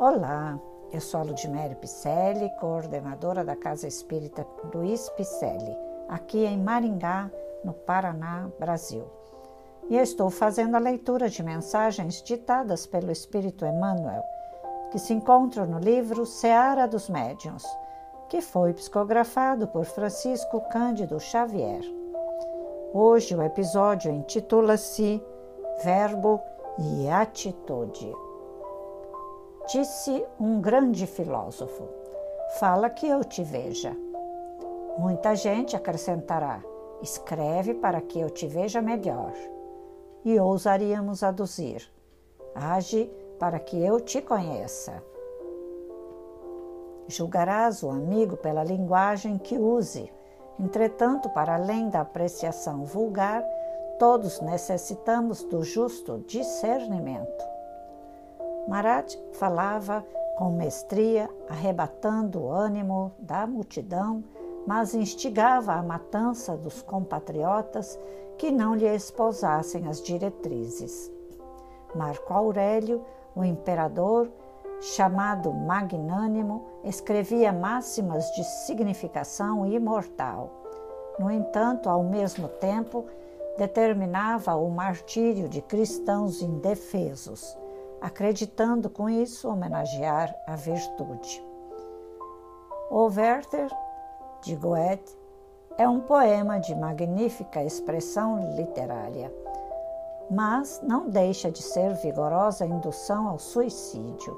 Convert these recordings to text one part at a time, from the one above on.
Olá, eu sou a Ludmere Picelli, coordenadora da Casa Espírita Luiz Picelli, aqui em Maringá, no Paraná, Brasil. E eu estou fazendo a leitura de mensagens ditadas pelo Espírito Emmanuel, que se encontram no livro Seara dos Médiuns, que foi psicografado por Francisco Cândido Xavier. Hoje o episódio intitula-se Verbo e Atitude. Disse um grande filósofo: Fala que eu te veja. Muita gente acrescentará: Escreve para que eu te veja melhor. E ousaríamos aduzir: Age para que eu te conheça. Julgarás o amigo pela linguagem que use. Entretanto, para além da apreciação vulgar, todos necessitamos do justo discernimento. Marat falava com mestria, arrebatando o ânimo da multidão, mas instigava a matança dos compatriotas que não lhe esposassem as diretrizes. Marco Aurélio, o imperador, chamado magnânimo, escrevia máximas de significação imortal. No entanto, ao mesmo tempo, determinava o martírio de cristãos indefesos, acreditando com isso homenagear a virtude. O Werther de Goethe é um poema de magnífica expressão literária, mas não deixa de ser vigorosa indução ao suicídio.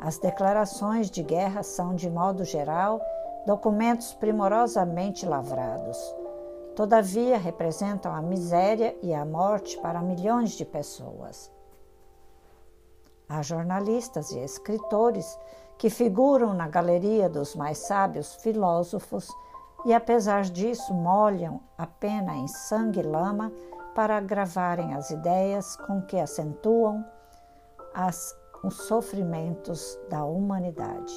As declarações de guerra são, de modo geral, documentos primorosamente lavrados. Todavia, representam a miséria e a morte para milhões de pessoas. Há jornalistas e escritores que figuram na galeria dos mais sábios filósofos e, apesar disso, molham a pena em sangue e lama para gravarem as ideias com que acentuam as os sofrimentos da humanidade.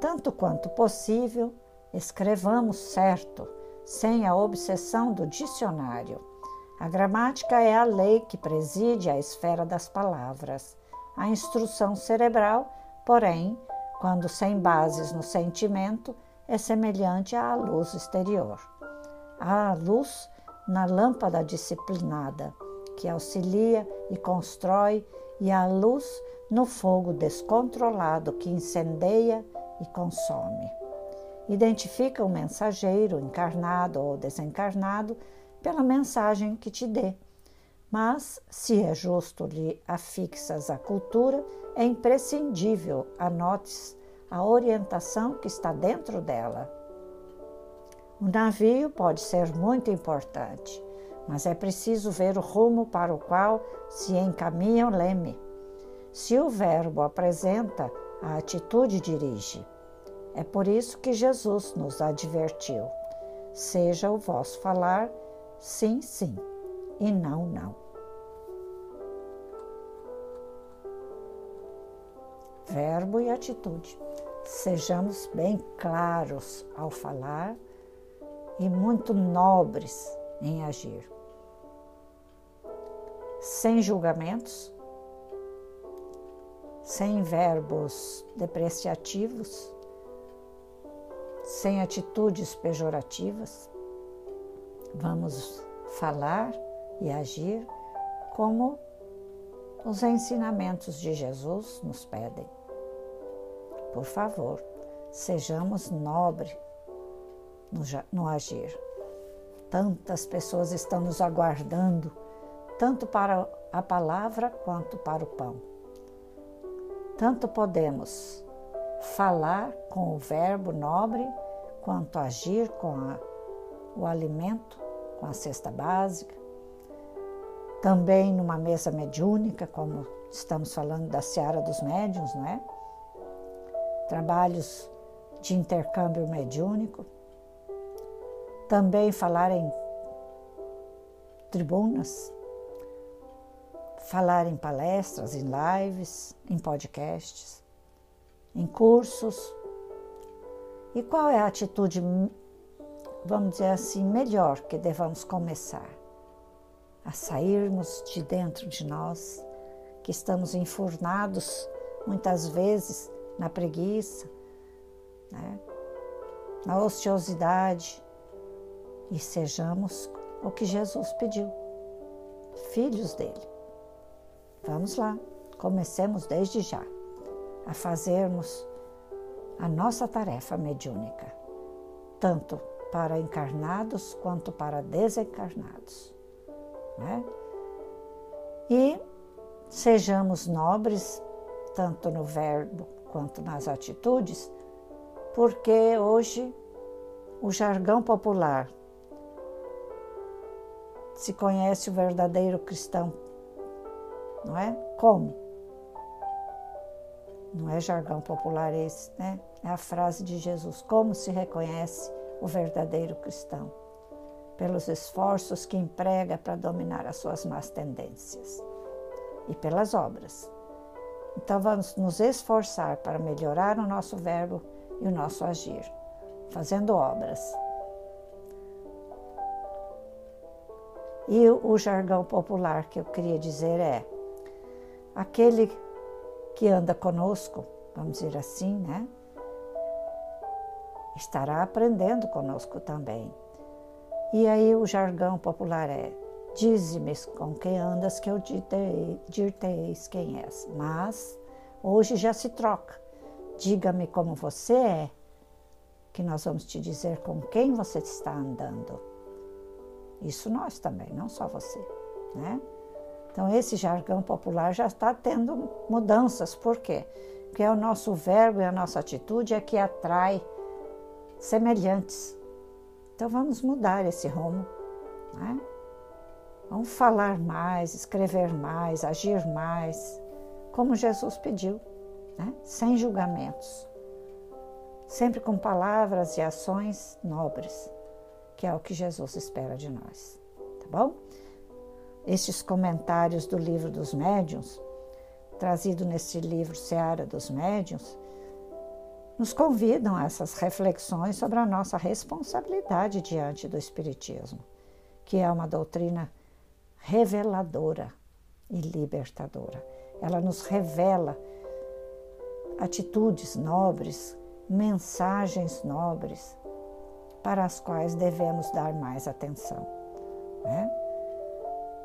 Tanto quanto possível, escrevamos certo, sem a obsessão do dicionário. A gramática é a lei que preside a esfera das palavras. A instrução cerebral, porém, quando sem bases no sentimento, é semelhante à luz exterior. A luz na lâmpada disciplinada, que auxilia e constrói e a luz no fogo descontrolado que incendeia e consome. Identifica o mensageiro, encarnado ou desencarnado, pela mensagem que te dê. Mas, se é justo lhe afixas a cultura, é imprescindível anotes a orientação que está dentro dela. O navio pode ser muito importante, mas é preciso ver o rumo para o qual se encaminha o leme. Se o Verbo apresenta, a atitude dirige. É por isso que Jesus nos advertiu: seja o vosso falar sim, sim e não, não. Verbo e atitude. Sejamos bem claros ao falar e muito nobres em agir sem julgamentos, sem verbos depreciativos, sem atitudes pejorativas. Vamos falar e agir como os ensinamentos de Jesus nos pedem. Por favor, sejamos nobres no, agir. Tantas pessoas estão nos aguardando tanto para a palavra quanto para o pão. Tanto podemos falar com o verbo nobre, quanto agir com a, o alimento, com a cesta básica. Também numa mesa mediúnica, como estamos falando da Seara dos Médiuns, não é? Trabalhos de intercâmbio mediúnico. Também falar em tribunas, falar em palestras, em lives, em podcasts, em cursos. E qual é a atitude, vamos dizer assim, melhor que devamos começar? A sairmos de dentro de nós, que estamos enfurnados muitas vezes na preguiça, né? na ociosidade, e sejamos o que Jesus pediu, filhos dele. Vamos lá, comecemos desde já a fazermos a nossa tarefa mediúnica, tanto para encarnados quanto para desencarnados. Né? E sejamos nobres, tanto no verbo quanto nas atitudes, porque hoje o jargão popular se conhece o verdadeiro cristão, não é? Como? Não é jargão popular esse, né? É a frase de Jesus: Como se reconhece o verdadeiro cristão? Pelos esforços que emprega para dominar as suas más tendências e pelas obras. Então vamos nos esforçar para melhorar o nosso verbo e o nosso agir, fazendo obras E o jargão popular que eu queria dizer é: aquele que anda conosco, vamos dizer assim, né? Estará aprendendo conosco também. E aí o jargão popular é: dize-me com quem andas que eu dir-te-eis quem és. Mas hoje já se troca. Diga-me como você é, que nós vamos te dizer com quem você está andando. Isso nós também, não só você, né? Então esse jargão popular já está tendo mudanças, por quê? Porque é o nosso verbo e a nossa atitude é que atrai semelhantes. Então vamos mudar esse rumo, né? Vamos falar mais, escrever mais, agir mais, como Jesus pediu, né? sem julgamentos, sempre com palavras e ações nobres que é o que Jesus espera de nós, tá bom? Estes comentários do livro dos médiuns, trazido nesse livro Seara dos Médiuns, nos convidam a essas reflexões sobre a nossa responsabilidade diante do Espiritismo, que é uma doutrina reveladora e libertadora. Ela nos revela atitudes nobres, mensagens nobres, para as quais devemos dar mais atenção. Né?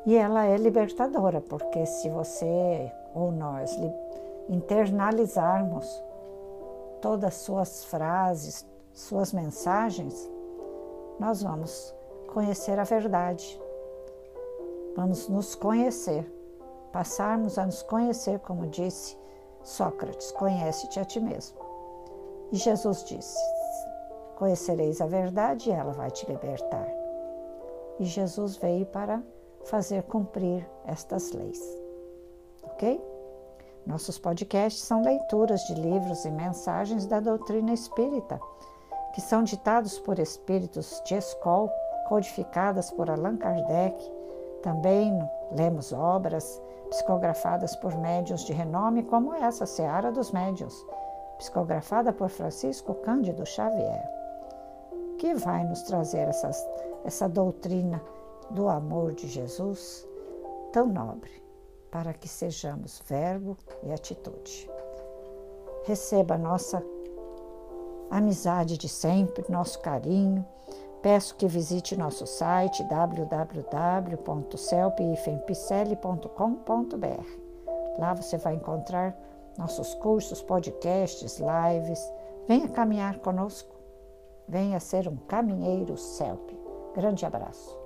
E ela é libertadora, porque se você ou nós internalizarmos todas as suas frases, suas mensagens, nós vamos conhecer a verdade. Vamos nos conhecer, passarmos a nos conhecer, como disse Sócrates: conhece-te a ti mesmo. E Jesus disse: Conhecereis a verdade e ela vai te libertar. E Jesus veio para fazer cumprir estas leis. Ok? Nossos podcasts são leituras de livros e mensagens da doutrina espírita, que são ditados por espíritos de escola, codificadas por Allan Kardec. Também lemos obras psicografadas por médiuns de renome, como essa Seara dos Médiuns, psicografada por Francisco Cândido Xavier que vai nos trazer essas, essa doutrina do amor de Jesus tão nobre, para que sejamos verbo e atitude. Receba nossa amizade de sempre, nosso carinho. Peço que visite nosso site www.celpifempicele.com.br. Lá você vai encontrar nossos cursos, podcasts, lives. Venha caminhar conosco. Venha ser um caminheiro CELP. Grande abraço.